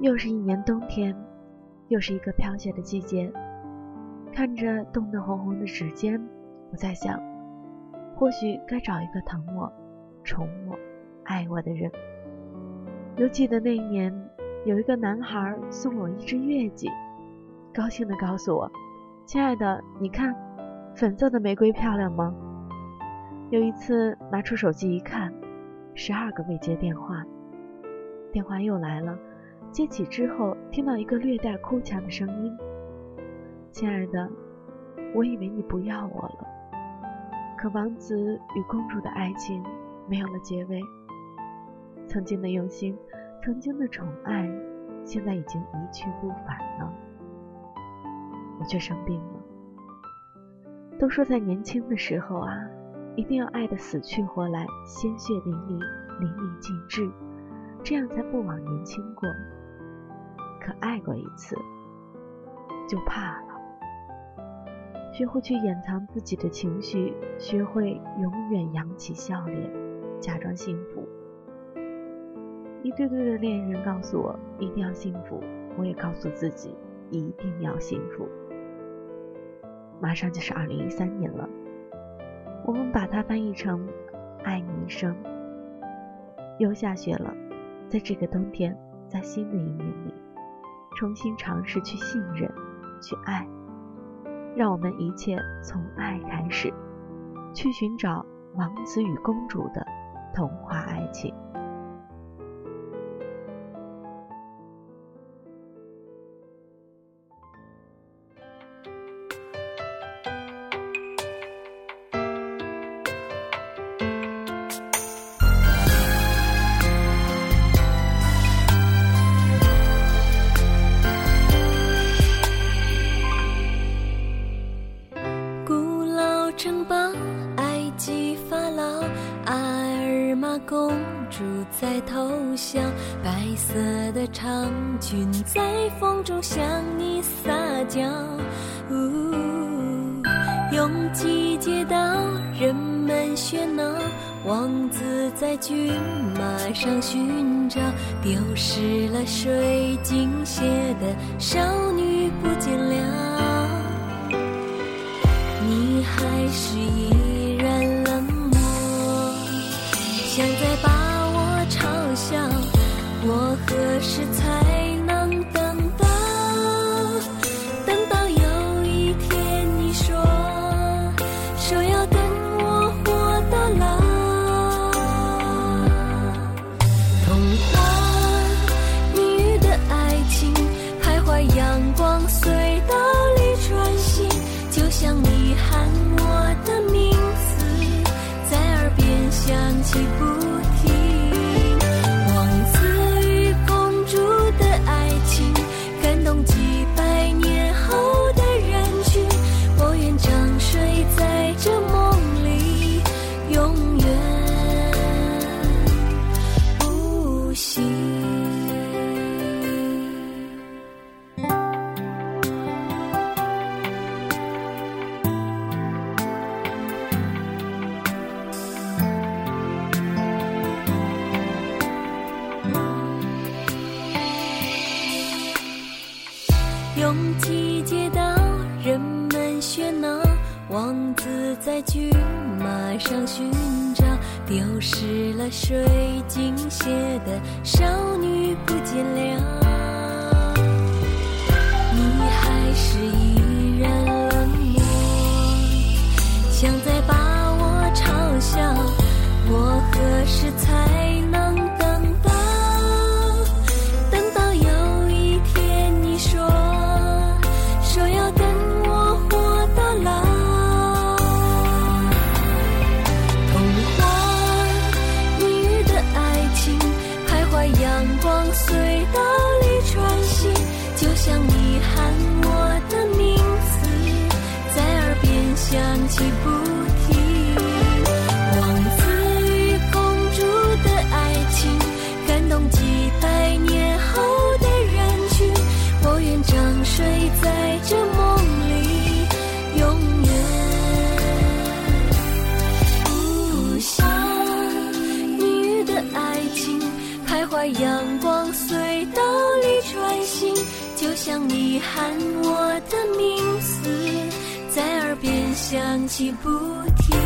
又是一年冬天，又是一个飘雪的季节。看着冻得红红的指尖，我在想，或许该找一个疼我、宠我、爱我的人。犹记得那一年，有一个男孩送我一只月季，高兴地告诉我：“亲爱的，你看，粉色的玫瑰漂亮吗？”有一次拿出手机一看，十二个未接电话，电话又来了。接起之后，听到一个略带哭腔的声音：“亲爱的，我以为你不要我了。可王子与公主的爱情没有了结尾，曾经的用心，曾经的宠爱，现在已经一去不返了。我却生病了。都说在年轻的时候啊，一定要爱得死去活来，鲜血淋漓，淋漓尽致，这样才不枉年轻过。”可爱过一次，就怕了。学会去掩藏自己的情绪，学会永远扬起笑脸，假装幸福。一对对的恋人告诉我一定要幸福，我也告诉自己一定要幸福。马上就是二零一三年了，我们把它翻译成“爱你一生”。又下雪了，在这个冬天，在新的一年里。重新尝试去信任，去爱，让我们一切从爱开始，去寻找王子与公主的童话爱情。髻发老，阿尔玛公主在偷笑，白色的长裙在风中向你撒娇。拥挤街道，人们喧闹，王子在骏马上寻找，丢失了水晶鞋的少女不见了，你还是一。想再把我嘲笑，我何时才能等到？等到有一天你说，说拥挤街道，人们喧闹，王子在骏马上寻找，丢失了水晶鞋的少女不见了。急不停，王子与公主的爱情，感动几百年后的人群。我愿长睡在这梦里，永远。你的爱情，徘徊阳光隧道里穿行，就像你喊。响起不停。